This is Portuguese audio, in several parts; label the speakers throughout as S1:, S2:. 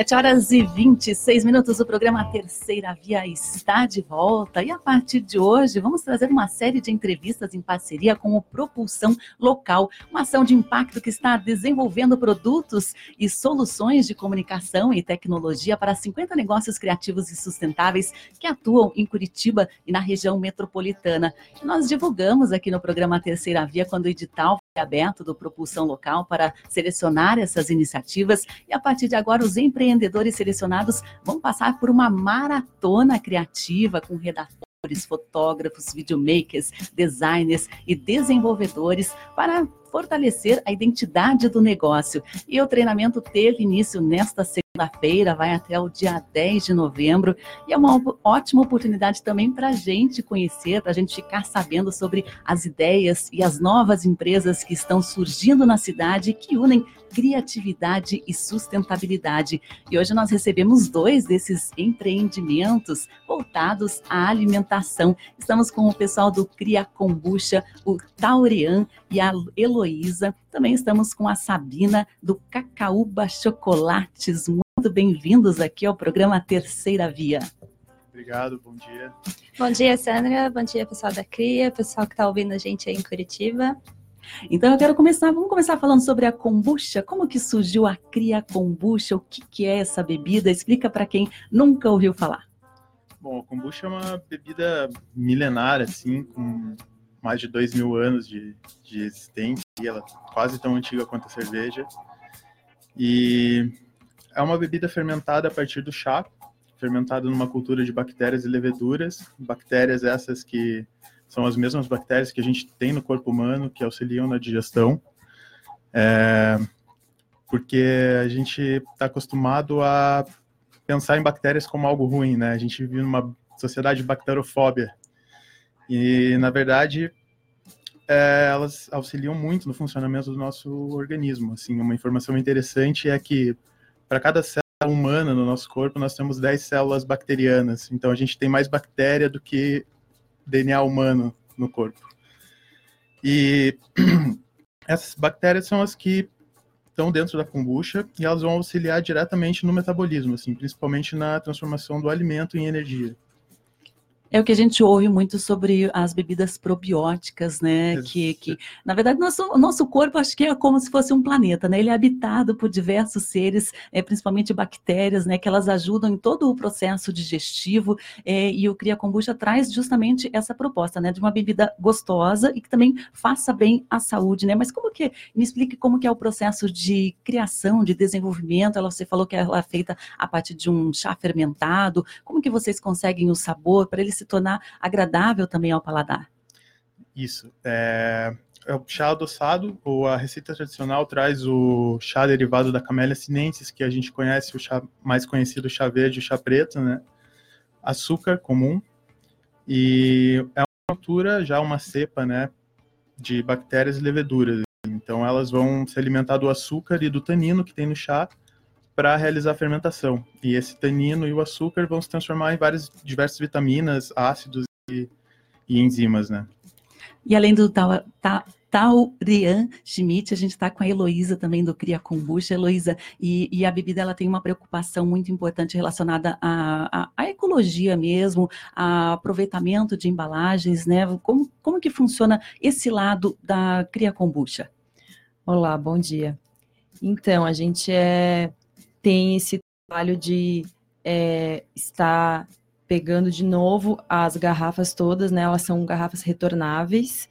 S1: 7 horas e 26 minutos, o programa Terceira Via está de volta. E a partir de hoje, vamos trazer uma série de entrevistas em parceria com o Propulsão Local, uma ação de impacto que está desenvolvendo produtos e soluções de comunicação e tecnologia para 50 negócios criativos e sustentáveis que atuam em Curitiba e na região metropolitana. Nós divulgamos aqui no programa Terceira Via quando o edital aberto do Propulsão Local para selecionar essas iniciativas e a partir de agora os empreendedores selecionados vão passar por uma maratona criativa com redatores, fotógrafos, videomakers, designers e desenvolvedores para fortalecer a identidade do negócio. E o treinamento teve início nesta segunda-feira, vai até o dia 10 de novembro, e é uma ótima oportunidade também para a gente conhecer, para a gente ficar sabendo sobre as ideias e as novas empresas que estão surgindo na cidade que unem criatividade e sustentabilidade. E hoje nós recebemos dois desses empreendimentos voltados à alimentação. Estamos com o pessoal do Cria Kombucha, o Taurian e a Heloísa. Também estamos com a Sabina do Cacaúba Chocolates. Muito bem-vindos aqui ao programa Terceira Via.
S2: Obrigado, bom dia.
S3: Bom dia, Sandra. Bom dia, pessoal da CRIA, pessoal que está ouvindo a gente aí em Curitiba.
S1: Então eu quero começar, vamos começar falando sobre a kombucha. Como que surgiu a Cria Kombucha? O que, que é essa bebida? Explica para quem nunca ouviu falar.
S2: Bom, a kombucha é uma bebida milenar, assim, com mais de dois mil anos de, de existência, e ela é quase tão antiga quanto a cerveja. E é uma bebida fermentada a partir do chá, fermentada numa cultura de bactérias e leveduras, bactérias essas que são as mesmas bactérias que a gente tem no corpo humano, que auxiliam na digestão. É, porque a gente está acostumado a pensar em bactérias como algo ruim, né? A gente vive numa sociedade de bacterofóbia. E, na verdade, é, elas auxiliam muito no funcionamento do nosso organismo. Assim, uma informação interessante é que para cada célula humana no nosso corpo, nós temos 10 células bacterianas. Então, a gente tem mais bactéria do que DNA humano no corpo. E essas bactérias são as que estão dentro da kombucha e elas vão auxiliar diretamente no metabolismo, assim, principalmente na transformação do alimento em energia.
S1: É o que a gente ouve muito sobre as bebidas probióticas, né? Que, que, na verdade, nosso, nosso corpo acho que é como se fosse um planeta, né? Ele é habitado por diversos seres, é, principalmente bactérias, né? Que elas ajudam em todo o processo digestivo. É, e o Cria Kombucha traz justamente essa proposta, né? De uma bebida gostosa e que também faça bem à saúde, né? Mas como que, me explique como que é o processo de criação, de desenvolvimento. Ela, você falou que ela é feita a partir de um chá fermentado. Como que vocês conseguem o sabor para ele se tornar agradável também ao paladar.
S2: Isso. É, é o chá adoçado, ou a receita tradicional traz o chá derivado da Camellia sinensis, que a gente conhece, o chá mais conhecido, o chá verde o chá preto, né? Açúcar comum. E é uma altura, já uma cepa, né? De bactérias e leveduras. Então elas vão se alimentar do açúcar e do tanino que tem no chá para realizar a fermentação. E esse tanino e o açúcar vão se transformar em várias diversas vitaminas, ácidos e, e enzimas, né?
S1: E além do ta, ta, Taurian Schmidt, a gente está com a Heloísa também do Cria Kombucha. Heloísa, e, e, a bebida ela tem uma preocupação muito importante relacionada à, à, à, ecologia mesmo, a aproveitamento de embalagens, né? Como, como que funciona esse lado da Cria Kombucha?
S4: Olá, bom dia. Então, a gente é tem esse trabalho de é, estar pegando de novo as garrafas todas, né? Elas são garrafas retornáveis.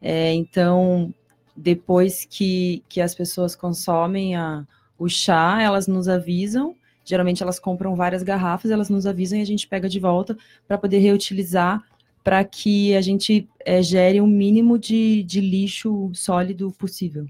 S4: É, então, depois que, que as pessoas consomem a, o chá, elas nos avisam. Geralmente elas compram várias garrafas, elas nos avisam e a gente pega de volta para poder reutilizar, para que a gente é, gere o um mínimo de, de lixo sólido possível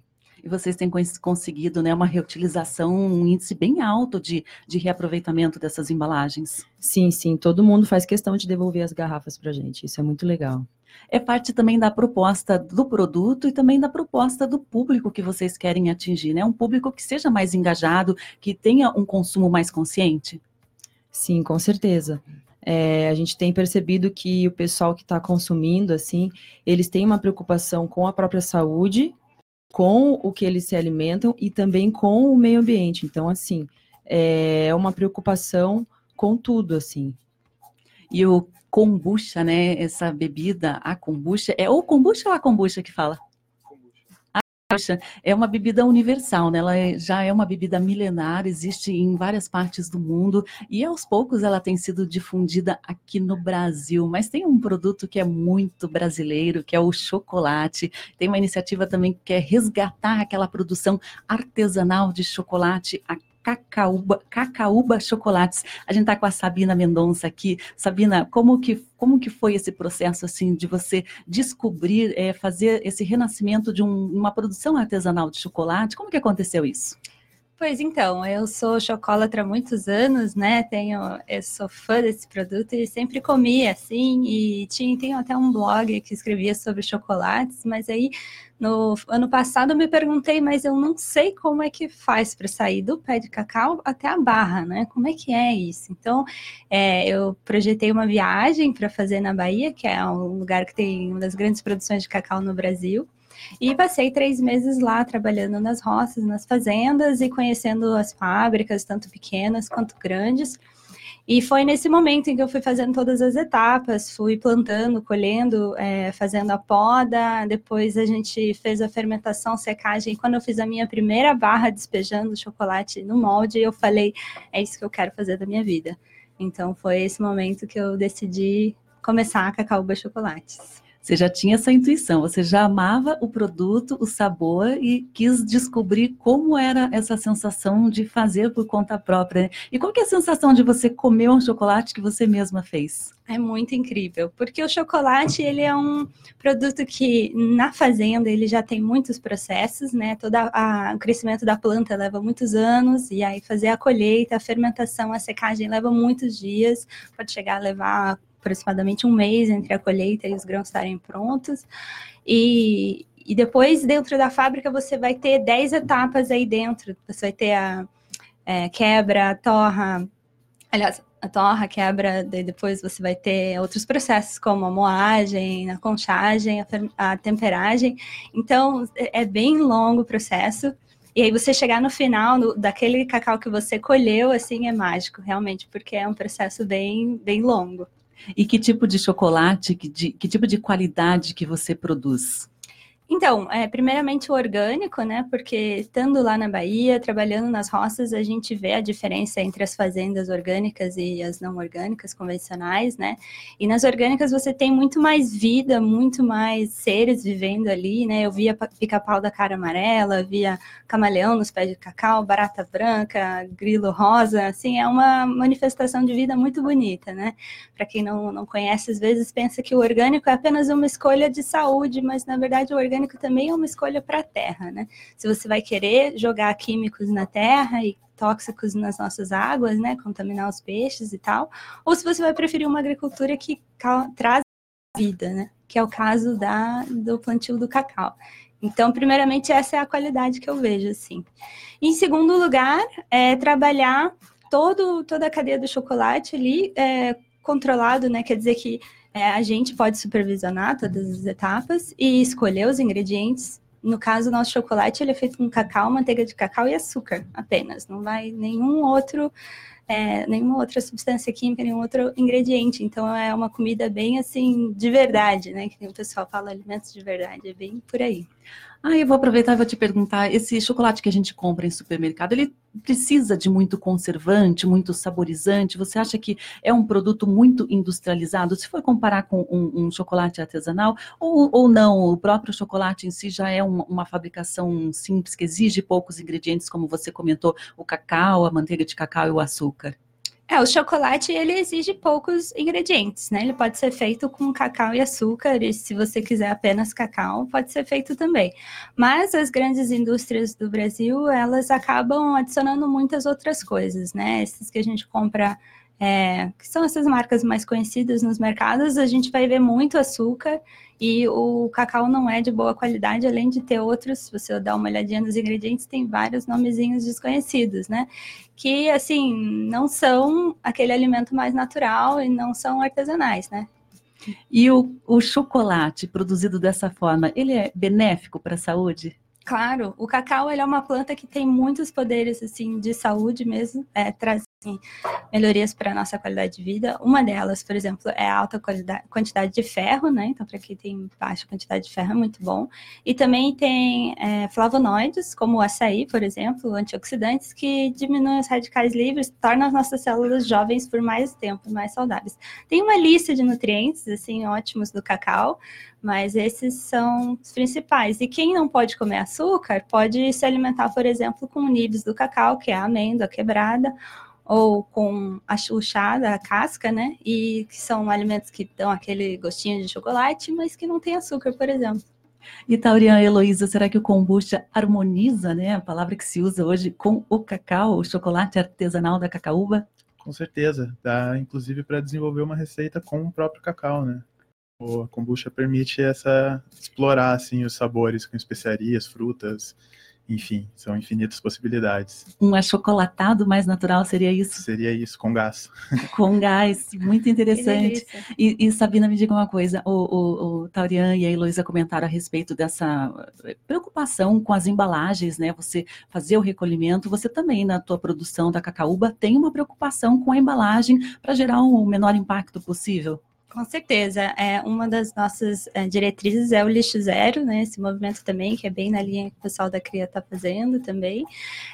S1: e vocês têm conseguido né, uma reutilização, um índice bem alto de, de reaproveitamento dessas embalagens.
S4: Sim, sim, todo mundo faz questão de devolver as garrafas para a gente, isso é muito legal.
S1: É parte também da proposta do produto e também da proposta do público que vocês querem atingir, né? Um público que seja mais engajado, que tenha um consumo mais consciente.
S4: Sim, com certeza. É, a gente tem percebido que o pessoal que está consumindo, assim, eles têm uma preocupação com a própria saúde, com o que eles se alimentam e também com o meio ambiente. Então, assim, é uma preocupação com tudo, assim.
S1: E o kombucha, né? Essa bebida, a kombucha, é o kombucha ou a kombucha que fala? É uma bebida universal, né? Ela é, já é uma bebida milenar, existe em várias partes do mundo e aos poucos ela tem sido difundida aqui no Brasil. Mas tem um produto que é muito brasileiro, que é o chocolate. Tem uma iniciativa também que quer resgatar aquela produção artesanal de chocolate aqui Cacaúba, Cacaúba Chocolates. A gente está com a Sabina Mendonça aqui. Sabina, como que, como que foi esse processo assim de você descobrir, é, fazer esse renascimento de um, uma produção artesanal de chocolate? Como que aconteceu isso?
S3: Pois então, eu sou chocolatra há muitos anos, né? Tenho, eu sou fã desse produto e sempre comi assim. E tinha, tenho até um blog que escrevia sobre chocolates, mas aí no ano passado eu me perguntei, mas eu não sei como é que faz para sair do pé de cacau até a barra, né? Como é que é isso? Então, é, eu projetei uma viagem para fazer na Bahia, que é um lugar que tem uma das grandes produções de cacau no Brasil. E passei três meses lá trabalhando nas roças, nas fazendas e conhecendo as fábricas, tanto pequenas quanto grandes. E foi nesse momento em que eu fui fazendo todas as etapas, fui plantando, colhendo, é, fazendo a poda, depois a gente fez a fermentação, secagem. Quando eu fiz a minha primeira barra despejando chocolate no molde, eu falei, é isso que eu quero fazer da minha vida. Então foi esse momento que eu decidi começar a Cacaúba Chocolates.
S1: Você já tinha essa intuição, você já amava o produto, o sabor e quis descobrir como era essa sensação de fazer por conta própria. Né? E qual que é a sensação de você comer um chocolate que você mesma fez?
S3: É muito incrível, porque o chocolate ele é um produto que na fazenda ele já tem muitos processos, né? Todo a, o crescimento da planta leva muitos anos e aí fazer a colheita, a fermentação, a secagem leva muitos dias, pode chegar a levar aproximadamente um mês entre a colheita e os grãos estarem prontos. E, e depois, dentro da fábrica, você vai ter 10 etapas aí dentro. Você vai ter a é, quebra, a torra, aliás, a torra, quebra, depois você vai ter outros processos, como a moagem, a conchagem, a, a temperagem. Então, é, bem longo o processo. E aí você chegar no final no, daquele cacau que você colheu, assim, é mágico, realmente, porque é um processo bem, bem longo.
S1: E que tipo de chocolate, que, de, que tipo de qualidade que você produz?
S3: Então, é, primeiramente o orgânico, né? Porque estando lá na Bahia, trabalhando nas roças, a gente vê a diferença entre as fazendas orgânicas e as não orgânicas convencionais, né? E nas orgânicas você tem muito mais vida, muito mais seres vivendo ali, né? Eu via pica-pau da cara amarela, via camaleão nos pés de cacau, barata branca, grilo rosa, assim, é uma manifestação de vida muito bonita, né? Para quem não, não conhece, às vezes pensa que o orgânico é apenas uma escolha de saúde, mas na verdade o orgânico orgânico também é uma escolha para a terra, né? Se você vai querer jogar químicos na terra e tóxicos nas nossas águas, né, contaminar os peixes e tal, ou se você vai preferir uma agricultura que traz vida, né, que é o caso da, do plantio do cacau. Então, primeiramente, essa é a qualidade que eu vejo, assim. Em segundo lugar, é trabalhar todo, toda a cadeia do chocolate ali, é, controlado, né, quer dizer que é, a gente pode supervisionar todas as etapas e escolher os ingredientes. No caso, nosso chocolate ele é feito com cacau, manteiga de cacau e açúcar apenas. Não vai nenhum outro, é, nenhuma outra substância química, nenhum outro ingrediente. Então é uma comida bem assim de verdade, né? Que o pessoal fala alimentos de verdade, é bem por aí.
S1: Ah, eu vou aproveitar e vou te perguntar, esse chocolate que a gente compra em supermercado, ele precisa de muito conservante, muito saborizante? Você acha que é um produto muito industrializado? Se for comparar com um, um chocolate artesanal, ou, ou não, o próprio chocolate em si já é uma, uma fabricação simples, que exige poucos ingredientes, como você comentou, o cacau, a manteiga de cacau e o açúcar?
S3: É, o chocolate ele exige poucos ingredientes, né? Ele pode ser feito com cacau e açúcar, e se você quiser apenas cacau, pode ser feito também. Mas as grandes indústrias do Brasil, elas acabam adicionando muitas outras coisas, né? Esses que a gente compra é, que são essas marcas mais conhecidas nos mercados, a gente vai ver muito açúcar e o cacau não é de boa qualidade, além de ter outros, se você dar uma olhadinha nos ingredientes, tem vários nomezinhos desconhecidos, né? Que, assim, não são aquele alimento mais natural e não são artesanais, né?
S1: E o, o chocolate produzido dessa forma, ele é benéfico para a saúde?
S3: Claro, o cacau ele é uma planta que tem muitos poderes assim de saúde mesmo, é, traz assim, melhorias para a nossa qualidade de vida. Uma delas, por exemplo, é a alta quantidade de ferro, né? Então, para quem tem baixa quantidade de ferro, é muito bom. E também tem é, flavonoides, como o açaí, por exemplo, antioxidantes, que diminuem os radicais livres, tornam as nossas células jovens por mais tempo, mais saudáveis. Tem uma lista de nutrientes, assim, ótimos do cacau, mas esses são os principais. E quem não pode comer açúcar, pode se alimentar, por exemplo, com nibs do cacau, que é a amêndoa quebrada, ou com a chuchada, a casca, né? E que são alimentos que dão aquele gostinho de chocolate, mas que não tem açúcar, por exemplo.
S1: E Taurian Heloísa, será que o kombucha harmoniza, né? A palavra que se usa hoje com o cacau, o chocolate artesanal da cacaúba?
S2: Com certeza. Dá, inclusive, para desenvolver uma receita com o próprio cacau, né? a kombucha permite essa explorar assim os sabores com especiarias, frutas, enfim, são infinitas possibilidades.
S1: Um achocolatado mais natural seria isso?
S2: Seria isso, com gás.
S1: Com gás, muito interessante. E, e, Sabina, me diga uma coisa, o, o, o Taurian e a Heloísa comentaram a respeito dessa preocupação com as embalagens, né? Você fazer o recolhimento, você também na tua produção da Cacaúba tem uma preocupação com a embalagem para gerar o um menor impacto possível?
S3: Com certeza. É, uma das nossas é, diretrizes é o lixo zero, né? Esse movimento também, que é bem na linha que o pessoal da CRIA está fazendo também.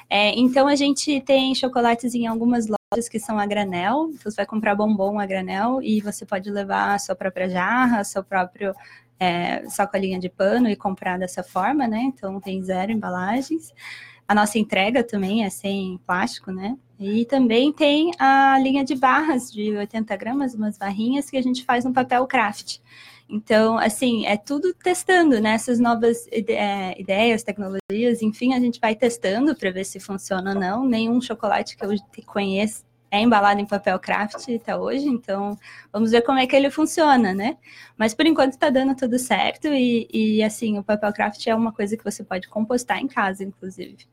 S3: É, então, a gente tem chocolates em algumas lojas que são a granel. Então, você vai comprar bombom a granel e você pode levar a sua própria jarra, seu próprio é, sacolinha de pano e comprar dessa forma, né? Então, tem zero embalagens. A nossa entrega também é sem plástico, né? E também tem a linha de barras de 80 gramas, umas barrinhas que a gente faz no papel craft. Então, assim, é tudo testando, né? Essas novas ide é, ideias, tecnologias, enfim, a gente vai testando para ver se funciona ou não. Nenhum chocolate que eu conheço é embalado em papel craft até hoje, então vamos ver como é que ele funciona, né? Mas por enquanto está dando tudo certo e, e, assim, o papel craft é uma coisa que você pode compostar em casa, inclusive.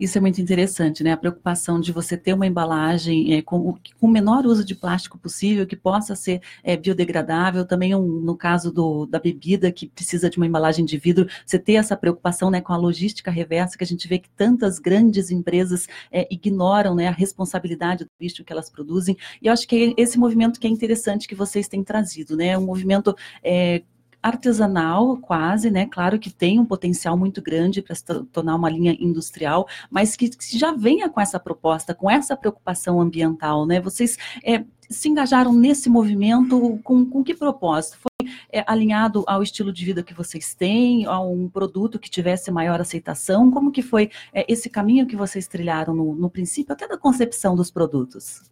S1: Isso é muito interessante, né? A preocupação de você ter uma embalagem é, com, com, o menor uso de plástico possível, que possa ser é, biodegradável. Também, um, no caso do, da bebida, que precisa de uma embalagem de vidro, você ter essa preocupação né, com a logística reversa, que a gente vê que tantas grandes empresas é, ignoram né, a responsabilidade do lixo que elas produzem. E eu acho que é esse movimento que é interessante que vocês têm trazido, né? Um movimento é, artesanal, quase, né? Claro que tem um potencial muito grande para se tornar uma linha industrial, mas que, que, já venha com essa proposta, com essa preocupação ambiental, né? Vocês é, se engajaram nesse movimento com, com que propósito? Foi é, alinhado ao estilo de vida que vocês têm, a um produto que tivesse maior aceitação? Como que foi é, esse caminho que vocês trilharam no, no princípio, até da concepção dos produtos?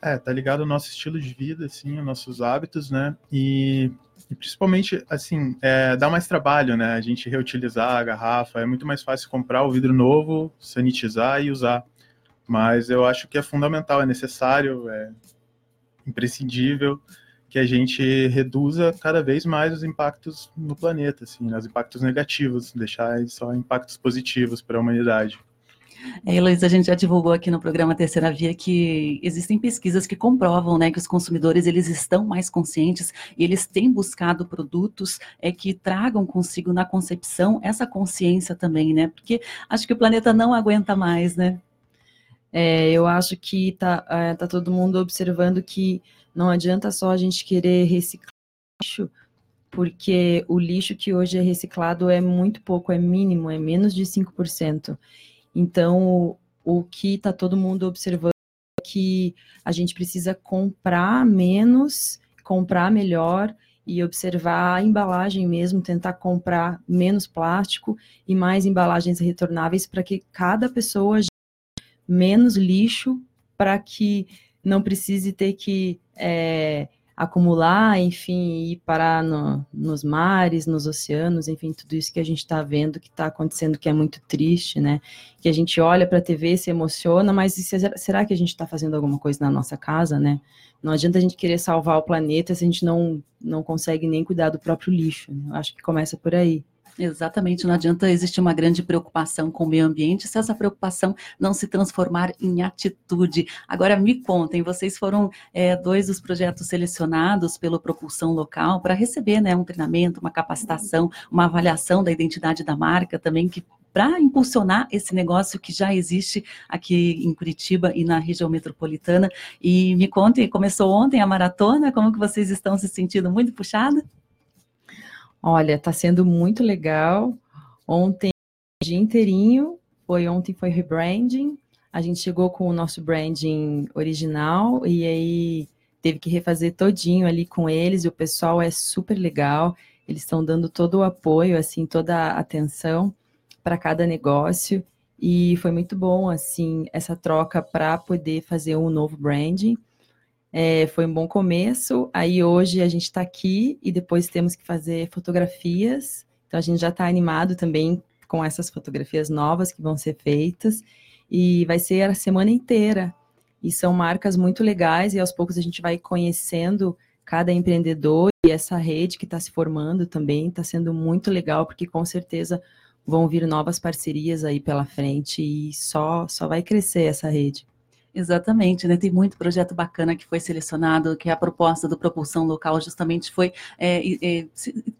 S2: É, tá ligado ao nosso estilo de vida, assim, aos nossos hábitos, né? E e principalmente, assim, é, dá mais trabalho, né? A gente reutilizar a garrafa, é muito mais fácil comprar o vidro novo, sanitizar e usar. Mas eu acho que é fundamental, é necessário, é imprescindível que a gente reduza cada vez mais os impactos no planeta, assim, né? os impactos negativos, deixar só impactos positivos para a humanidade.
S1: É, Heloísa, a gente já divulgou aqui no programa Terceira Via que existem pesquisas que comprovam né, que os consumidores eles estão mais conscientes e eles têm buscado produtos é, que tragam consigo na concepção essa consciência também, né? Porque acho que o planeta não aguenta mais, né?
S4: É, eu acho que tá, é, tá todo mundo observando que não adianta só a gente querer reciclar lixo, porque o lixo que hoje é reciclado é muito pouco, é mínimo, é menos de 5%. Então, o, que está todo mundo observando é que a gente precisa comprar menos, comprar melhor e observar a embalagem mesmo, tentar comprar menos plástico e mais embalagens retornáveis para que cada pessoa menos lixo para que não precise ter que é, acumular, enfim, ir parar no, nos mares, nos oceanos, enfim, tudo isso que a gente está vendo que está acontecendo, que é muito triste, né? Que a gente olha para a TV, se emociona, mas será que a gente está fazendo alguma coisa na nossa casa, né? Não adianta a gente querer salvar o planeta se a gente não, não consegue nem cuidar do próprio lixo. Né? Eu acho que começa por aí.
S1: Exatamente, não adianta existir uma grande preocupação com o meio ambiente se essa preocupação não se transformar em atitude. Agora me contem, vocês foram é, dois dos projetos selecionados pelo Propulsão Local para receber né, um treinamento, uma capacitação, uma avaliação da identidade da marca também, que para impulsionar esse negócio que já existe aqui em Curitiba e na região metropolitana. E me contem, começou ontem a maratona, como que vocês estão se sentindo muito puxada?
S4: Olha, está sendo muito legal. Ontem, dia inteirinho, foi ontem foi rebranding. A gente chegou com o nosso branding original e aí teve que refazer todinho ali com eles. E o pessoal é super legal. Eles estão dando todo o apoio, assim, toda a atenção para cada negócio. E foi muito bom, assim, essa troca para poder fazer um novo branding. É, foi um bom começo. Aí hoje a gente está aqui e depois temos que fazer fotografias. Então a gente já está animado também com essas fotografias novas que vão ser feitas. E vai ser a semana inteira. E são marcas muito legais, e aos poucos a gente vai conhecendo cada empreendedor e essa rede que está se formando também está sendo muito legal, porque com certeza vão vir novas parcerias aí pela frente e só, só vai crescer essa rede.
S1: Exatamente, né? Tem muito projeto bacana que foi selecionado, que a proposta do Propulsão Local justamente foi é, é,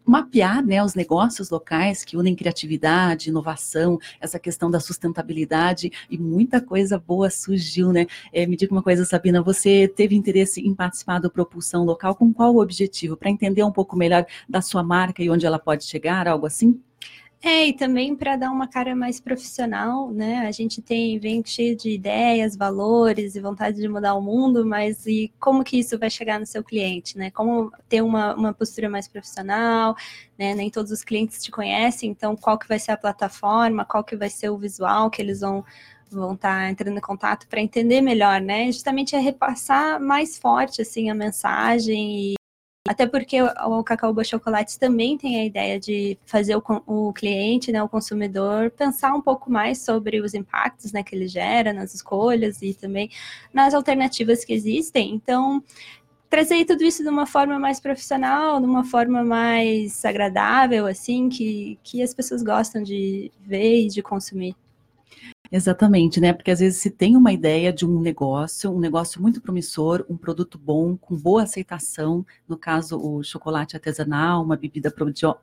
S1: mapear né, os negócios locais que unem criatividade, inovação, essa questão da sustentabilidade e muita coisa boa surgiu, né? É, me diga uma coisa, Sabina, você teve interesse em participar do Propulsão Local com qual objetivo? Para entender um pouco melhor da sua marca e onde ela pode chegar, algo assim?
S3: É, e também para dar uma cara mais profissional, né? A gente tem, vem cheio de ideias, valores e vontade de mudar o mundo, mas e como que isso vai chegar no seu cliente, né? Como ter uma, uma postura mais profissional, né? Nem todos os clientes te conhecem, então qual que vai ser a plataforma, qual que vai ser o visual que eles vão vão estar tá entrando em contato para entender melhor, né? Justamente é repassar mais forte assim a mensagem e até porque o Cacau Chocolate também tem a ideia de fazer o, o, cliente, né, o consumidor, pensar um pouco mais sobre os impactos né, que ele gera nas escolhas e também nas alternativas que existem. Então, trazer tudo isso de uma forma mais profissional, de uma forma mais agradável, assim, que, que as pessoas gostam de ver e de consumir.
S1: Exatamente, né? Porque às vezes se tem uma ideia de um negócio, um negócio muito promissor, um produto bom, com boa aceitação, no caso o chocolate artesanal, uma bebida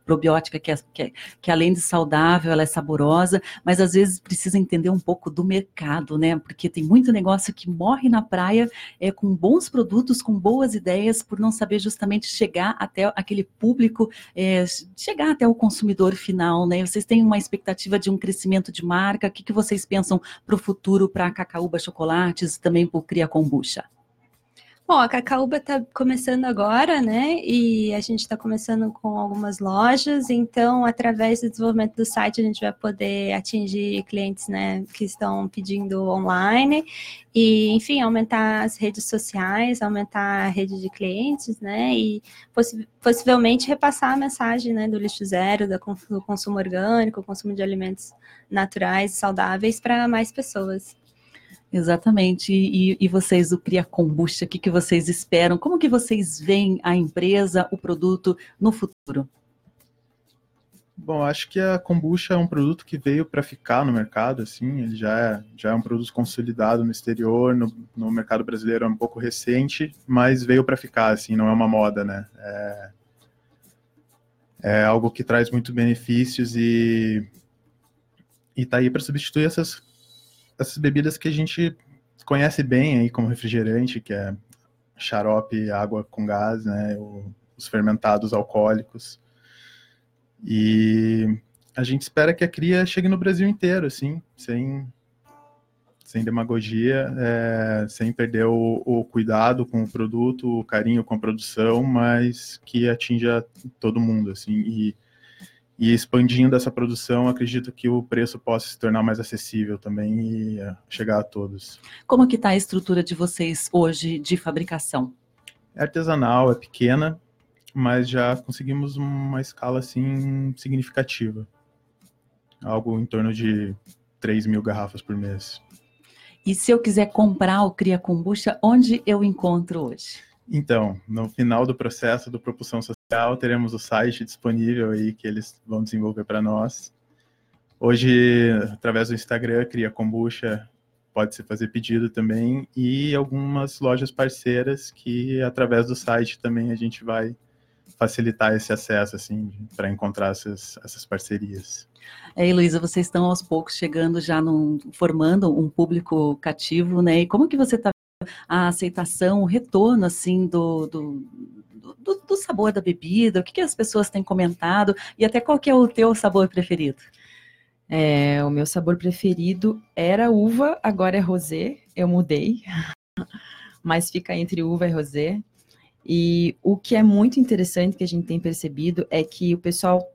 S1: probiótica que, é, que, é, que além de saudável, ela é saborosa, mas às vezes precisa entender um pouco do mercado, né? Porque tem muito negócio que morre na praia é, com bons produtos, com boas ideias, por não saber justamente chegar até aquele público, é, chegar até o consumidor final, né? Vocês têm uma expectativa de um crescimento de marca, o que, que vocês pensam? Pensam para o futuro para a Cacaúba Chocolates e também para o Cria Kombucha?
S3: Bom, a Cacaúba está começando agora, né? E a gente está começando com algumas lojas, então, através do desenvolvimento do site, a gente vai poder atingir clientes, né, que estão pedindo online e, enfim, aumentar as redes sociais, aumentar a rede de clientes, né? E possi possivelmente repassar a mensagem, né, do lixo zero, do consumo orgânico, consumo de alimentos naturais, saudáveis para mais pessoas.
S1: Exatamente. E, e, vocês, o Cria Kombucha, o que, que vocês esperam? Como que vocês veem a empresa, o produto no futuro?
S2: Bom, acho que a kombucha é um produto que veio para ficar no mercado, assim, ele já é, já é um produto consolidado no exterior, no, no mercado brasileiro é um pouco recente, mas veio para ficar, assim, não é uma moda, né? É, é algo que traz muito benefícios e e tá aí para substituir essas essas bebidas que a gente conhece bem aí como refrigerante, que é xarope, água com gás, né, os fermentados alcoólicos. E a gente espera que a cria chegue no Brasil inteiro, assim, sem, sem demagogia, é, sem perder o, o, cuidado com o produto, o carinho com a produção, mas que atinja todo mundo, assim, e e expandindo essa produção, acredito que o preço possa se tornar mais acessível também e é, chegar a todos.
S1: Como que está a estrutura de vocês hoje de fabricação?
S2: É artesanal, é pequena, mas já conseguimos uma escala assim significativa. Algo em torno de 3 mil garrafas por mês.
S1: E se eu quiser comprar o Cria Kombucha, onde eu encontro hoje?
S2: Então, no final do processo do Propulsão teremos o site disponível aí que eles vão desenvolver para nós. Hoje, através do Instagram, Cria Kombucha, pode se fazer pedido também, e algumas lojas parceiras que, através do site, também a gente vai facilitar esse acesso, assim, para encontrar essas, essas parcerias.
S1: É, Heloísa, vocês estão aos poucos chegando já num, formando um público cativo, né? E como que você está a aceitação, o retorno, assim, do, do, do, do, sabor da bebida? O que, que as pessoas têm comentado? E até qual que é o teu sabor preferido?
S4: É, o meu sabor preferido era uva, agora é rosé. Eu mudei, mas fica entre uva e rosé. E o que é muito interessante que a gente tem percebido é que o pessoal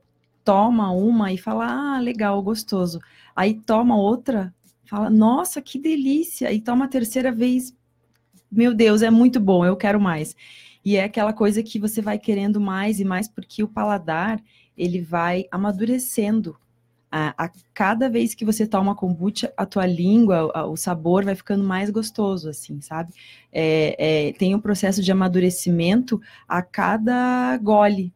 S4: toma uma e fala, ah, legal, gostoso. Aí toma outra, fala, nossa, que delícia. E toma a terceira vez, meu Deus, é muito bom, eu quero mais. E é aquela coisa que você vai querendo mais e mais, porque o paladar, ele vai amadurecendo a, a, cada vez que você toma kombucha, a tua língua, a, o sabor vai ficando mais gostoso, assim, sabe? É, é, tem um processo de amadurecimento a cada gole.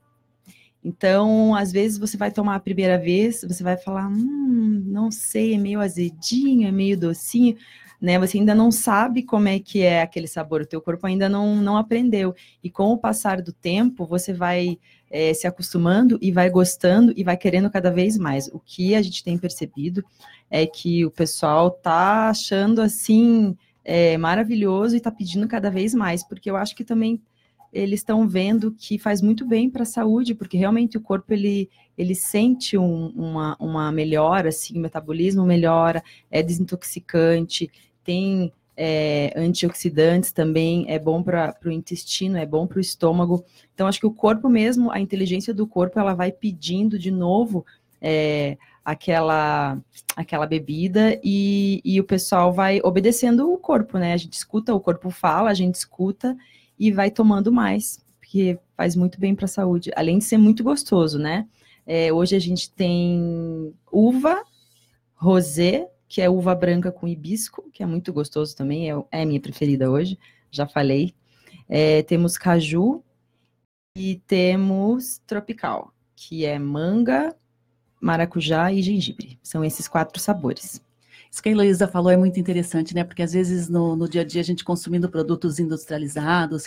S4: Então, às vezes você vai tomar a primeira vez, você vai falar, hum, não sei, é meio azedinho, é meio docinho, né? Você ainda não sabe como é que é aquele sabor, o teu corpo ainda não, não aprendeu. E com o passar do tempo, você vai é, se acostumando e vai gostando e vai querendo cada vez mais. O que a gente tem percebido é que o pessoal tá achando assim é, maravilhoso e tá pedindo cada vez mais, porque eu acho que também eles estão vendo que faz muito bem para a saúde, porque realmente o corpo ele, ele sente um, uma, uma melhora, assim, o metabolismo melhora, é desintoxicante, tem é, antioxidantes também, é bom para o intestino, é bom para o estômago. Então, acho que o corpo mesmo, a inteligência do corpo, ela vai pedindo de novo é, aquela, aquela bebida e, e o pessoal vai obedecendo o corpo, né? A gente escuta, o corpo fala, a gente escuta e vai tomando mais, porque faz muito bem para a saúde, além de ser muito gostoso, né? É, hoje a gente tem uva, rosé, que é uva branca com hibisco, que é muito gostoso também, é, é a minha preferida hoje, já falei. É, temos caju e temos tropical, que é manga, maracujá e gengibre. São esses quatro sabores.
S1: Isso que a Heloísa falou é muito interessante, né? Porque às vezes no, no dia a dia a gente consumindo produtos industrializados,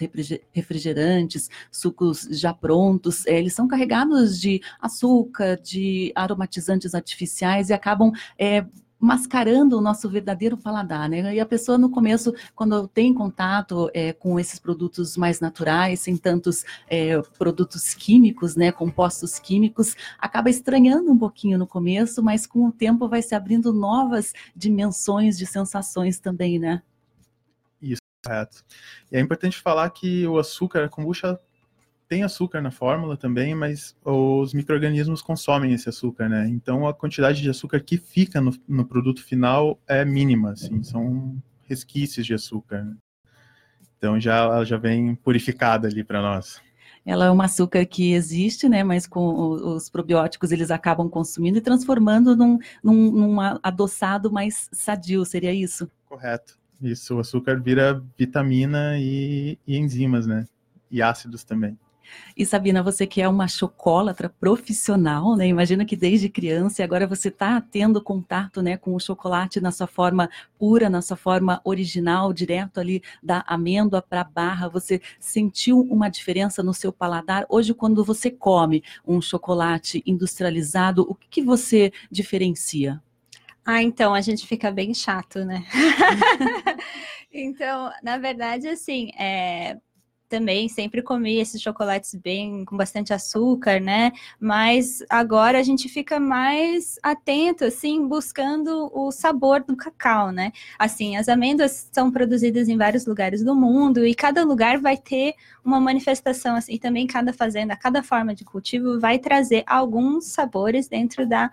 S1: refrigerantes, sucos já prontos, é, eles são carregados de açúcar, de aromatizantes artificiais e acabam é, mascarando o nosso verdadeiro paladar, né? E a pessoa no começo, quando tem contato é, com esses produtos mais naturais, sem tantos é, produtos químicos, né, compostos químicos, acaba estranhando um pouquinho no começo, mas com o tempo vai se abrindo novas dimensões de sensações também, né?
S2: Isso, correto. E é importante falar que o açúcar, a kombucha tem açúcar na fórmula também, mas os micro-organismos consomem esse açúcar, né? Então a quantidade de açúcar que fica no, no produto final é mínima, assim, são resquícios de açúcar. Né? Então já ela já vem purificada ali para nós.
S1: Ela é um açúcar que existe, né? Mas com os probióticos eles acabam consumindo e transformando num, num, num adoçado mais sadio, seria isso?
S2: Correto. Isso, o açúcar vira vitamina e, e enzimas, né? E ácidos também.
S1: E Sabina, você que é uma chocolatra profissional, né? Imagina que desde criança e agora você está tendo contato, né, com o chocolate na sua forma pura, na sua forma original, direto ali da amêndoa para barra. Você sentiu uma diferença no seu paladar? Hoje, quando você come um chocolate industrializado, o que, que você diferencia?
S3: Ah, então a gente fica bem chato, né? então, na verdade, assim, é, também sempre comi esses chocolates bem com bastante açúcar, né? Mas agora a gente fica mais atento, assim, buscando o sabor do cacau, né? Assim, as amêndoas são produzidas em vários lugares do mundo e cada lugar vai ter uma manifestação, assim, e também cada fazenda, cada forma de cultivo vai trazer alguns sabores dentro da,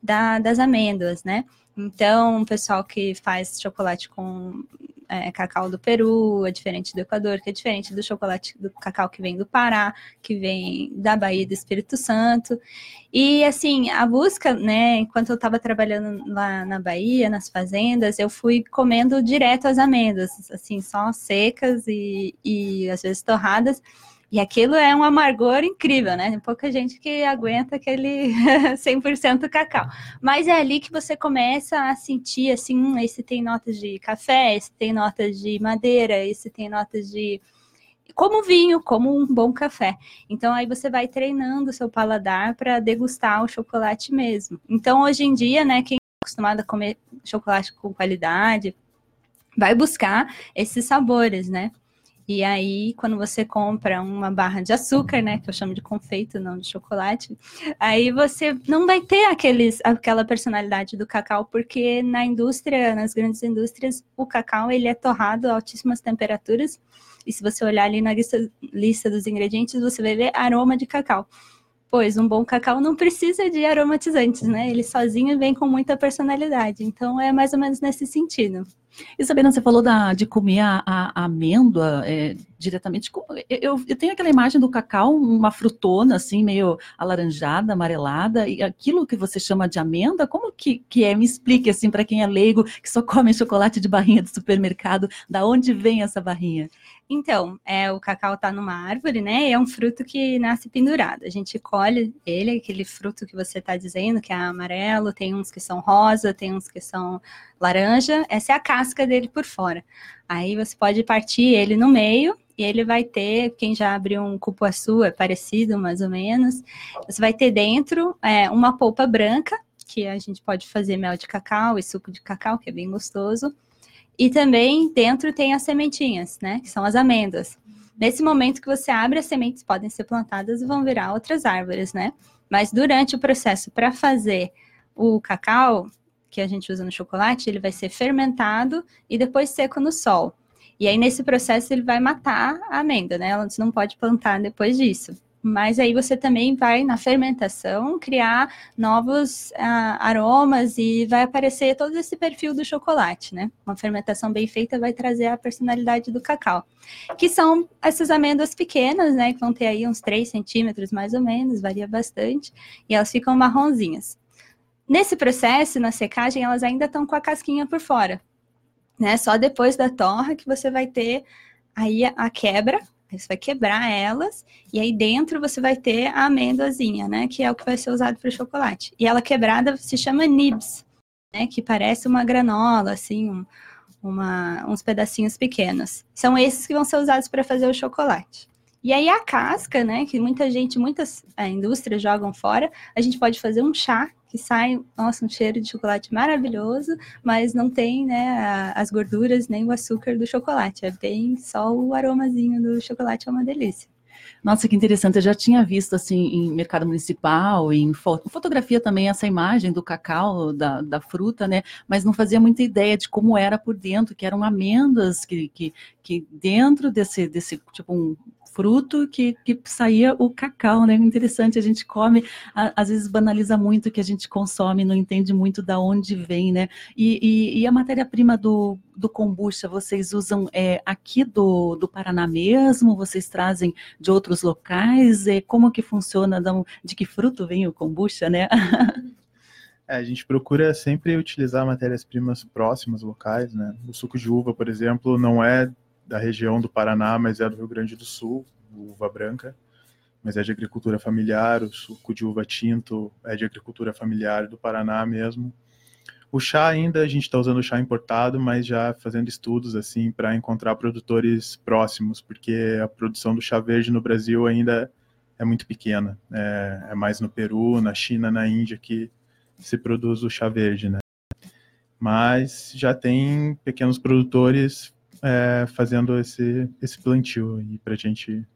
S3: da das amêndoas, né? Então, o pessoal que faz chocolate com é, cacau do Peru, é diferente do Equador, que é diferente do chocolate do cacau que vem do Pará, que vem da Bahia do Espírito Santo. E assim, a busca, né, enquanto eu estava trabalhando lá na Bahia, nas fazendas, eu fui comendo direto as amêndoas, assim, só secas e, e às vezes torradas E aquilo é um amargor incrível, né? Pouca gente que aguenta aquele 100% cacau. Mas é ali que você começa a sentir assim, hum, esse tem notas de café, esse tem notas de madeira, esse tem notas de como vinho, como um bom café. Então aí você vai treinando o seu paladar para degustar o chocolate mesmo. Então hoje em dia, né, quem é acostumado a comer chocolate com qualidade, vai buscar esses sabores, né? E aí, quando você compra uma barra de açúcar, né, que eu chamo de confeito, não de chocolate, aí você não vai ter aqueles, aquela personalidade do cacau, porque na indústria, nas grandes indústrias, o cacau ele é torrado a altíssimas temperaturas. E se você olhar ali na lista, lista dos ingredientes, você vai ver aroma de cacau. Pois um bom cacau não precisa de aromatizantes, né? Ele sozinho vem com muita personalidade. Então é mais ou menos nesse sentido.
S1: E Sabrina, você falou da, de comer a, a amêndoa é, diretamente. Eu, eu, tenho aquela imagem do cacau, uma frutona, assim, meio alaranjada, amarelada, e aquilo que você chama de amêndoa, como que, que é? Me explique, assim, para quem é leigo, que só come chocolate de barrinha do supermercado, da onde vem essa barrinha?
S3: Então, é, o cacau está numa árvore, né? é um fruto que nasce pendurado. A gente colhe ele, aquele fruto que você está dizendo, que é amarelo, tem uns que são rosa, tem uns que são laranja. Essa é a casca dele por fora. Aí você pode partir ele no meio e ele vai ter, quem já abriu um cupuaçu, é parecido mais ou menos, você vai ter dentro é, uma polpa branca, que a gente pode fazer mel de cacau e suco de cacau, que é bem gostoso. E também dentro tem as sementinhas, né? Que são as amêndoas. Nesse momento que você abre, as sementes podem ser plantadas e vão virar outras árvores, né? Mas durante o processo para fazer o cacau, que a gente usa no chocolate, ele vai ser fermentado e depois seco no sol. E aí, nesse processo, ele vai matar a amêndoa, né? Ela não pode plantar depois disso. Mas aí você também vai, na fermentação, criar novos uh, aromas e vai aparecer todo esse perfil do chocolate, né? Uma fermentação bem feita vai trazer a personalidade do cacau. Que são essas amêndoas pequenas, né? Que vão ter aí uns 3 centímetros mais ou menos, varia bastante. E elas ficam marronzinhas. Nesse processo, na secagem, elas ainda estão com a casquinha por fora, né? Só depois da torra que você vai ter aí a quebra, você vai quebrar elas e aí dentro você vai ter a amêndoazinha, né? Que é o que vai ser usado para o chocolate. E ela quebrada se chama nibs, né? Que parece uma granola, assim, um, uma, uns pedacinhos pequenos. São esses que vão ser usados para fazer o chocolate. E aí a casca, né? Que muita gente, muitas é, indústrias jogam fora, a gente pode fazer um chá que sai, nossa, um cheiro de chocolate maravilhoso, mas não tem, né, as gorduras nem o açúcar do chocolate, é bem só o aromazinho do chocolate, é uma delícia.
S1: Nossa, que interessante. Eu já tinha visto assim em mercado municipal, em foto, fotografia também essa imagem do cacau, da, da fruta, né? Mas não fazia muita ideia de como era por dentro, que eram amêndoas que, que, que dentro desse, desse tipo um fruto que, que saía o cacau, né? Interessante, a gente come, a, às vezes banaliza muito o que a gente consome, não entende muito da onde vem, né? E, e, e a matéria-prima do, do kombucha, vocês usam é, aqui do, do Paraná mesmo? Vocês trazem de outros locais? É, como que funciona? De que fruto vem o kombucha, né?
S2: É, a gente procura sempre utilizar matérias-primas próximas, locais, né? O suco de uva, por exemplo, não é da região do Paraná, mas é do Rio Grande do Sul, uva branca, mas é de agricultura familiar, o suco de uva tinto é de agricultura familiar do Paraná mesmo. O chá ainda a gente está usando chá importado, mas já fazendo estudos assim para encontrar produtores próximos, porque a produção do chá verde no Brasil ainda é muito pequena. É, é mais no Peru, na China, na Índia que se produz o chá verde, né? Mas já tem pequenos produtores é, fazendo esse, esse plantio para a gente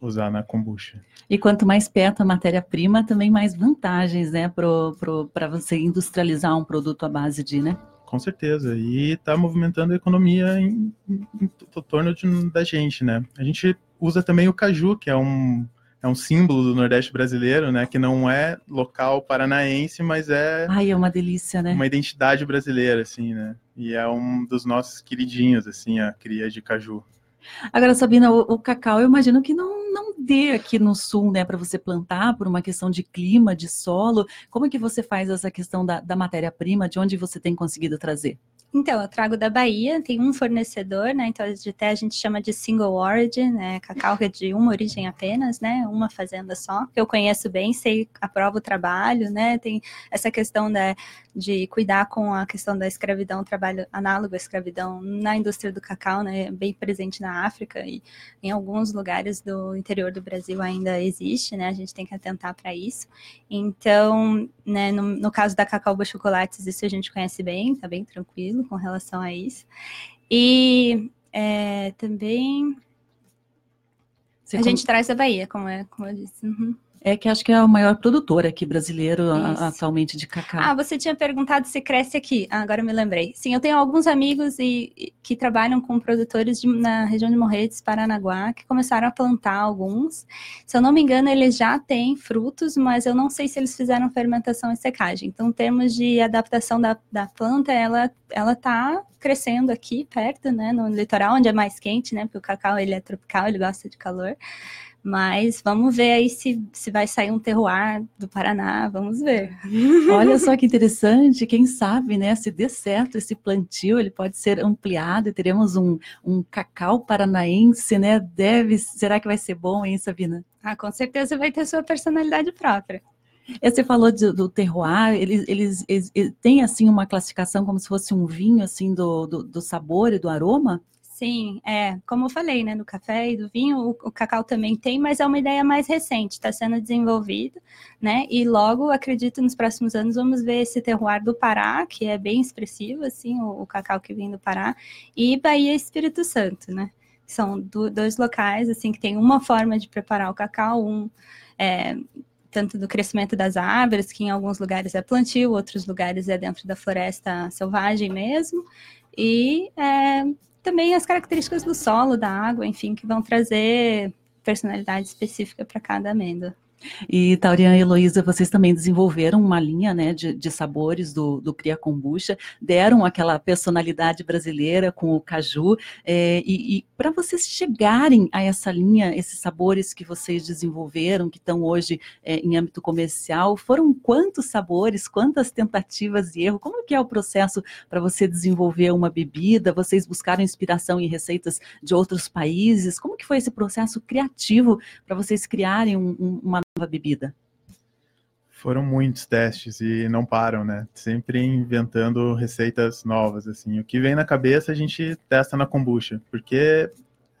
S2: usar na kombucha.
S1: E quanto mais perto a matéria-prima, também mais vantagens, né, para você industrializar um produto à base de, né?
S2: Com certeza, e está movimentando a economia em, em, em torno de, da gente, né? A gente usa também o caju, que é um, é um símbolo do Nordeste brasileiro, né? Que não é local paranaense, mas é.
S1: Ai, é uma delícia, né?
S2: Uma identidade brasileira, assim, né? E é um dos nossos queridinhos, assim, a cria de caju.
S1: Agora, Sabina, o, o, cacau, eu imagino que não, não dê aqui no sul, né, para você plantar por uma questão de clima, de solo. Como é que você faz essa questão da, da matéria-prima? De onde você tem conseguido trazer?
S3: Então, eu trago da Bahia, tem um fornecedor, né? Então, até a gente chama de single origin, né? Cacau é de uma origem apenas, né? Uma fazenda só, eu conheço bem, sei, aprovo o trabalho, né? Tem essa questão da, de cuidar com a questão da escravidão, trabalho análogo à escravidão na indústria do cacau, né? Bem presente na África e em alguns lugares do interior do Brasil ainda existe, né? A gente tem que atentar para isso. Então, né, no, no caso da Cacau Chocolates, isso a gente conhece bem, tá bem tranquilo com relação a isso. E é, também Você a gente traz a Bahia, como, é, como eu disse. Uhum.
S1: É que acho que é o maior produtor aqui brasileiro a, atualmente de cacau.
S3: Ah, você tinha perguntado se cresce aqui. Ah, agora eu me lembrei. Sim, eu tenho alguns amigos e, e que trabalham com produtores de, na região de Morretes, Paranaguá, que começaram a plantar alguns. Se eu não me engano, eles já têm frutos, mas eu não sei se eles fizeram fermentação e secagem. Então, em termos de adaptação da, da planta, ela ela está crescendo aqui perto, né, no litoral, onde é mais quente, né, porque o cacau ele é tropical, ele gosta de calor. Mas vamos ver aí se, se vai sair um terroir do Paraná, vamos ver.
S1: Olha só que interessante, quem sabe, né, se der certo esse plantio, ele pode ser ampliado e teremos um, um cacau paranaense, né, deve, será que vai ser bom, hein, Sabina?
S3: Ah, com certeza vai ter sua personalidade própria.
S1: Você falou de, do terroir, eles, eles, eles, eles têm assim uma classificação como se fosse um vinho assim do, do, do sabor e do aroma?
S3: Sim, é, como eu falei, né, no café e do vinho, o, o cacau também tem, mas é uma ideia mais recente, está sendo desenvolvida, né, e logo, acredito, nos próximos anos vamos ver esse terroir do Pará, que é bem expressivo, assim, o, o cacau que vem do Pará, e Bahia e Espírito Santo, né, são do, dois locais, assim, que tem uma forma de preparar o cacau, um é, tanto do crescimento das árvores, que em alguns lugares é plantio, outros lugares é dentro da floresta selvagem mesmo, e é, também as características do solo, da água, enfim, que vão trazer personalidade específica para cada amêndoa.
S1: E Taurian e Heloísa, vocês também desenvolveram uma linha né, de, de sabores do, do Cria Kombucha, deram aquela personalidade brasileira com o caju, é, e, e para vocês chegarem a essa linha, esses sabores que vocês desenvolveram, que estão hoje é, em âmbito comercial, foram quantos sabores, quantas tentativas e erros? Como que é o processo para você desenvolver uma bebida? Vocês buscaram inspiração em receitas de outros países? Como que foi esse processo criativo para vocês criarem um, um, uma nova bebida?
S2: Foram muitos testes e não param, né? Sempre inventando receitas novas, assim. O que vem na cabeça a gente testa na kombucha, porque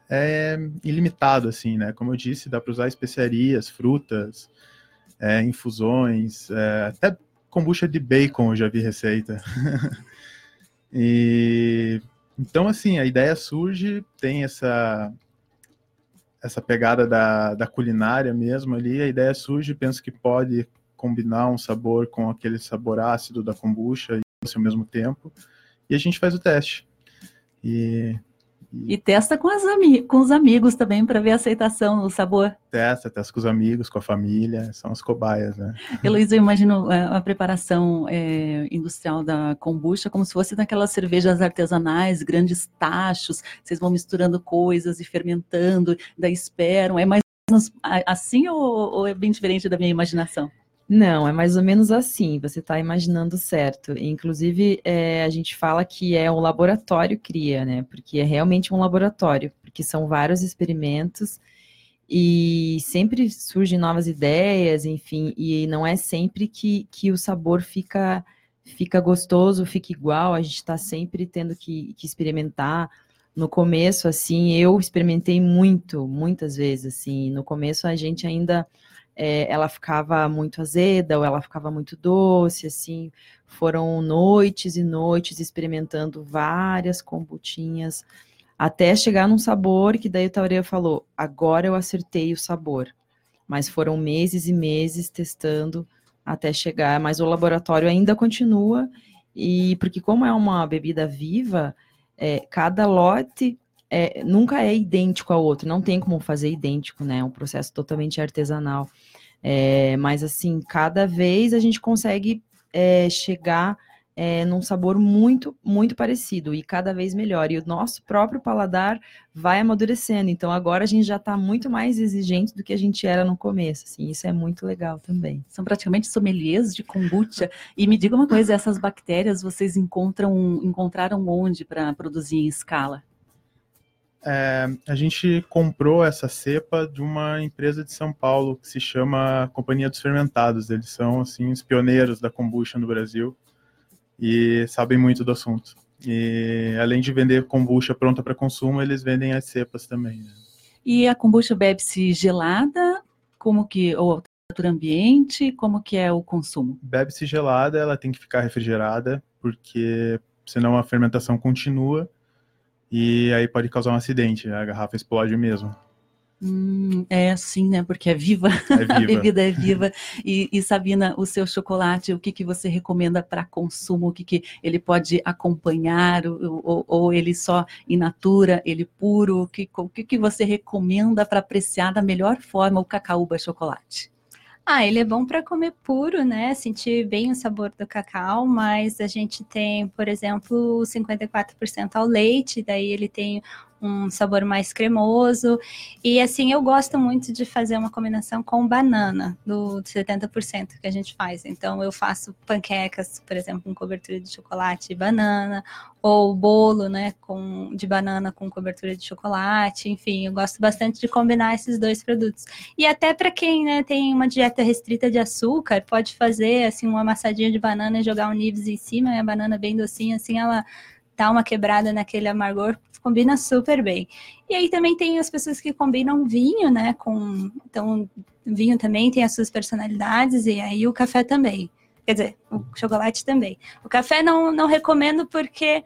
S2: é ilimitado, assim, né? Como eu disse, dá para usar especiarias, frutas, é, infusões, é, até kombucha de bacon eu já vi receita. e então, assim, a ideia surge, tem essa essa pegada da, da culinária mesmo ali, a ideia surge, penso que pode combinar um sabor com aquele sabor ácido da kombucha e ao mesmo tempo, e a gente faz o teste. E
S1: e testa com, as com os amigos também para ver a aceitação, o sabor.
S2: Testa, testa com os amigos, com a família, são as cobaias, né?
S1: Heloísa, eu imagino é, a preparação é, industrial da kombucha como se fosse daquelas cervejas artesanais, grandes tachos, vocês vão misturando coisas e fermentando, daí esperam. É mais assim ou, ou é bem diferente da minha imaginação?
S4: Não, é mais ou menos assim, você está imaginando certo. Inclusive, é, a gente fala que é um laboratório cria, né? Porque é realmente um laboratório, porque são vários experimentos e sempre surgem novas ideias, enfim, e não é sempre que, que o sabor fica, fica gostoso, fica igual, a gente está sempre tendo que, que experimentar. No começo, assim, eu experimentei muito, muitas vezes, assim, no começo a gente ainda é, ela ficava muito azeda ou ela ficava muito doce, assim. Foram noites e noites experimentando várias kombutinhas até chegar num sabor que daí o Taureia falou, agora eu acertei o sabor. Mas foram meses e meses testando até chegar, mas o laboratório ainda continua e porque como é uma bebida viva, é, cada lote é, nunca é idêntico ao outro, não tem como fazer idêntico, né? É um processo totalmente artesanal. É, mas assim, cada vez a gente consegue é, chegar é, num sabor muito, muito parecido e cada vez melhor. E o nosso próprio paladar vai amadurecendo. Então agora a gente já está muito mais exigente do que a gente era no começo. Assim, isso é muito legal também.
S1: São praticamente sommeliers de kombucha. E me diga uma coisa, essas bactérias vocês encontram, encontraram onde para produzir em escala?
S2: É, a gente comprou essa cepa de uma empresa de São Paulo que se chama Companhia dos Fermentados. Eles são assim os pioneiros da kombucha no Brasil e sabem muito do assunto. E além de vender kombucha pronta para consumo, eles vendem as cepas também. Né?
S1: E a kombucha bebe-se gelada, como que ou temperatura ambiente, como que é o consumo?
S2: Bebe-se gelada, ela tem que ficar refrigerada, porque senão a fermentação continua e aí pode causar um acidente, a garrafa explode mesmo.
S1: Hum, é assim, né? Porque é viva, é viva. a bebida é viva. E, e, Sabina, o seu chocolate, o que, que você recomenda para consumo? O que, que ele pode acompanhar? Ou, ou, ou ele só in natura, ele puro? O que, o que, que você recomenda para apreciar da melhor forma o cacaúba chocolate?
S3: Ah, ele é bom para comer puro, né? Sentir bem o sabor do cacau, mas a gente tem, por exemplo, 54% ao leite, daí ele tem um sabor mais cremoso. E assim, eu gosto muito de fazer uma combinação com banana, do 70% que a gente faz. Então, eu faço panquecas, por exemplo, com cobertura de chocolate e banana, ou bolo, né, com, de banana com cobertura de chocolate. Enfim, eu gosto bastante de combinar esses dois produtos. E até para quem né, tem uma dieta restrita de açúcar, pode fazer assim uma amassadinha de banana e jogar um nibs em cima, e a banana bem docinha, assim ela dá uma quebrada naquele amargor, combina super bem. E aí também tem as pessoas que combinam vinho, né? Com então vinho também tem as suas personalidades e aí o café também. Quer dizer, o chocolate também. O café não, não recomendo porque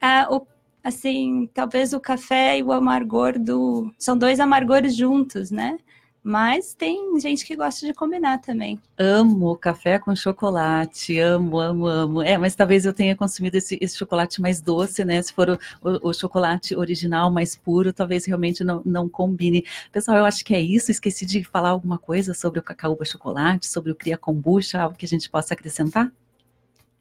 S3: ah, o, assim, talvez o café e o amargor do são dois amargores juntos, né? Mas tem gente que gosta de combinar também.
S1: Amo café com chocolate, amo, amo, amo. É, mas talvez eu tenha consumido esse, esse chocolate mais doce, né? Se for o, o, o, chocolate original, mais puro, talvez realmente não, não combine. Pessoal, eu acho que é isso. Esqueci de falar alguma coisa sobre o cacaúba chocolate, sobre o cria kombucha, algo que a gente possa acrescentar?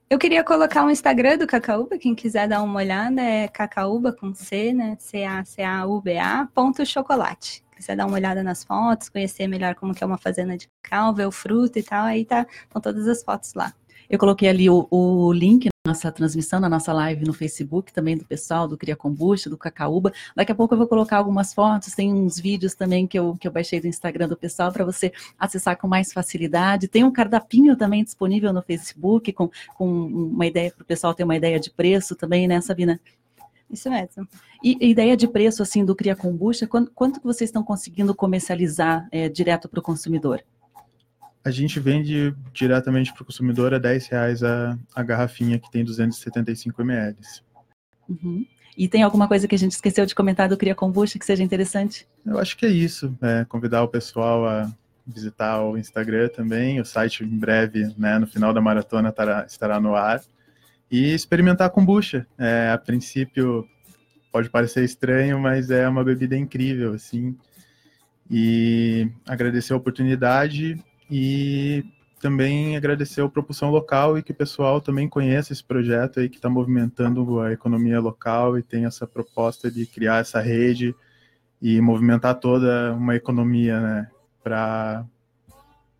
S3: Eu queria colocar o um Instagram do Cacaúba, quem quiser dar uma olhada, é cacaúba com C, né? C-A-C-A-U-B-A, ponto chocolate quiser dar uma olhada nas fotos, conhecer melhor como que é uma fazenda de cacau, ver o fruto e tal, aí tá com todas as fotos lá.
S1: Eu coloquei ali o, o link na nossa transmissão, na nossa live no Facebook, também do pessoal do Cria Kombucha, do Cacaúba. Daqui a pouco eu vou colocar algumas fotos, tem uns vídeos também que eu, que eu baixei do Instagram do pessoal para você acessar com mais facilidade. Tem um cardapinho também disponível no Facebook, com, com uma ideia para o pessoal ter uma ideia de preço também, né, Sabina?
S3: Isso mesmo.
S1: E ideia de preço assim do Cria Kombucha, quanto, quanto que vocês estão conseguindo comercializar é, direto para o consumidor?
S2: A gente vende diretamente para o consumidor a 10 reais a, a garrafinha que tem 275 ml.
S1: Uhum. E tem alguma coisa que a gente esqueceu de comentar do Cria Kombucha que seja interessante?
S2: Eu acho que é isso. É, convidar o pessoal a visitar o Instagram também. O site em breve, né, no final da maratona, estará, estará no ar e experimentar a kombucha. É, a princípio pode parecer estranho, mas é uma bebida incrível, assim. E agradecer a oportunidade e também agradecer a propulsão local e que o pessoal também conheça esse projeto aí que está movimentando a economia local e tem essa proposta de criar essa rede e movimentar toda uma economia, né, para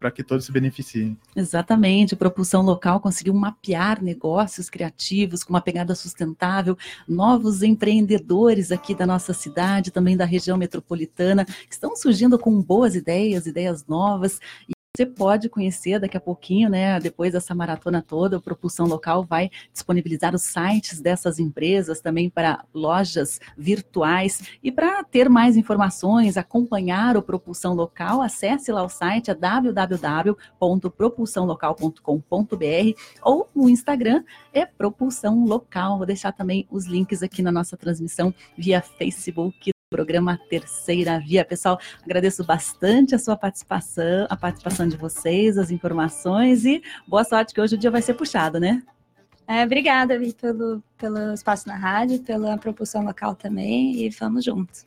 S2: para que todos se beneficiem.
S1: Exatamente, propulsão local conseguiu mapear negócios criativos com uma pegada sustentável, novos empreendedores aqui da nossa cidade, também da região metropolitana, que estão surgindo com boas ideias, ideias novas. Você pode conhecer daqui a pouquinho, né? Depois dessa maratona toda, o Propulsão Local vai disponibilizar os sites dessas empresas também para lojas virtuais. E para ter mais informações, acompanhar o Propulsão Local, acesse lá o site é www.propulsãolocal.com.br ou no Instagram é Propulsão Local. Vou deixar também os links aqui na nossa transmissão via Facebook programa Terceira Via. Pessoal, agradeço bastante a sua participação, a participação de vocês, as informações e boa sorte que hoje o dia vai ser puxado, né?
S3: É, obrigada, Vi, pelo, pelo espaço na rádio, pela propulsão local também e vamos juntos.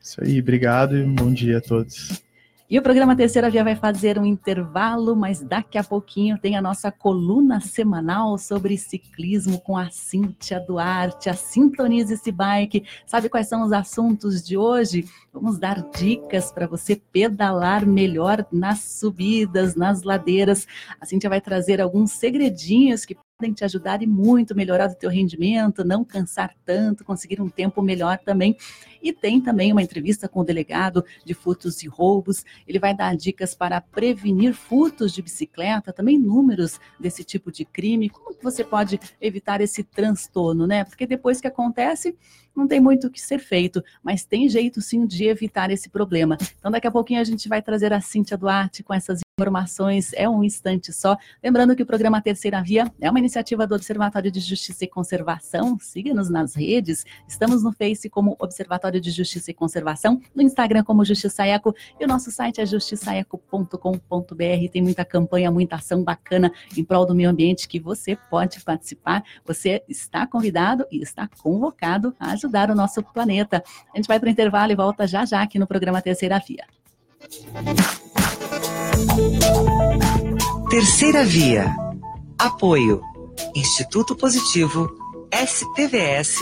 S2: Isso aí, obrigado e bom dia a todos.
S1: E o programa Terceira Via vai fazer um intervalo, mas daqui a pouquinho tem a nossa coluna semanal sobre ciclismo com a Cíntia Duarte, a Sintonize-se Bike. Sabe quais são os assuntos de hoje? Vamos dar dicas para você pedalar melhor nas subidas, nas ladeiras. A Cíntia vai trazer alguns segredinhos que podem te ajudar e muito melhorar o teu rendimento, não cansar tanto, conseguir um tempo melhor também. E tem também uma entrevista com o delegado de furtos e roubos. Ele vai dar dicas para prevenir furtos de bicicleta, também números desse tipo de crime. Como você pode evitar esse transtorno, né? Porque depois que acontece, não tem muito o que ser feito, mas tem jeito sim de evitar esse problema. Então, daqui a pouquinho a gente vai trazer a Cíntia Duarte com essas informações. É um instante só. Lembrando que o programa Terceira Via é uma iniciativa do Observatório de Justiça e Conservação. Siga-nos nas redes. Estamos no Face como Observatório de Justiça e Conservação, no Instagram como Justiça Eco e o nosso site é justiçaeco.com.br. Tem muita campanha, muita ação bacana em prol do meio ambiente que você pode participar. Você está convidado e está convocado a ajudar o nosso planeta. A gente vai para o intervalo e volta já já aqui no programa Terceira Via.
S5: Terceira Via. Apoio. Instituto Positivo, SPVS,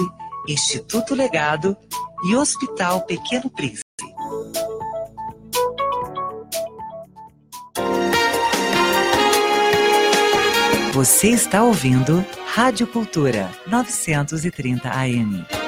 S5: Instituto Legado e Hospital Pequeno Príncipe. Você está ouvindo Rádio Cultura 930 AM.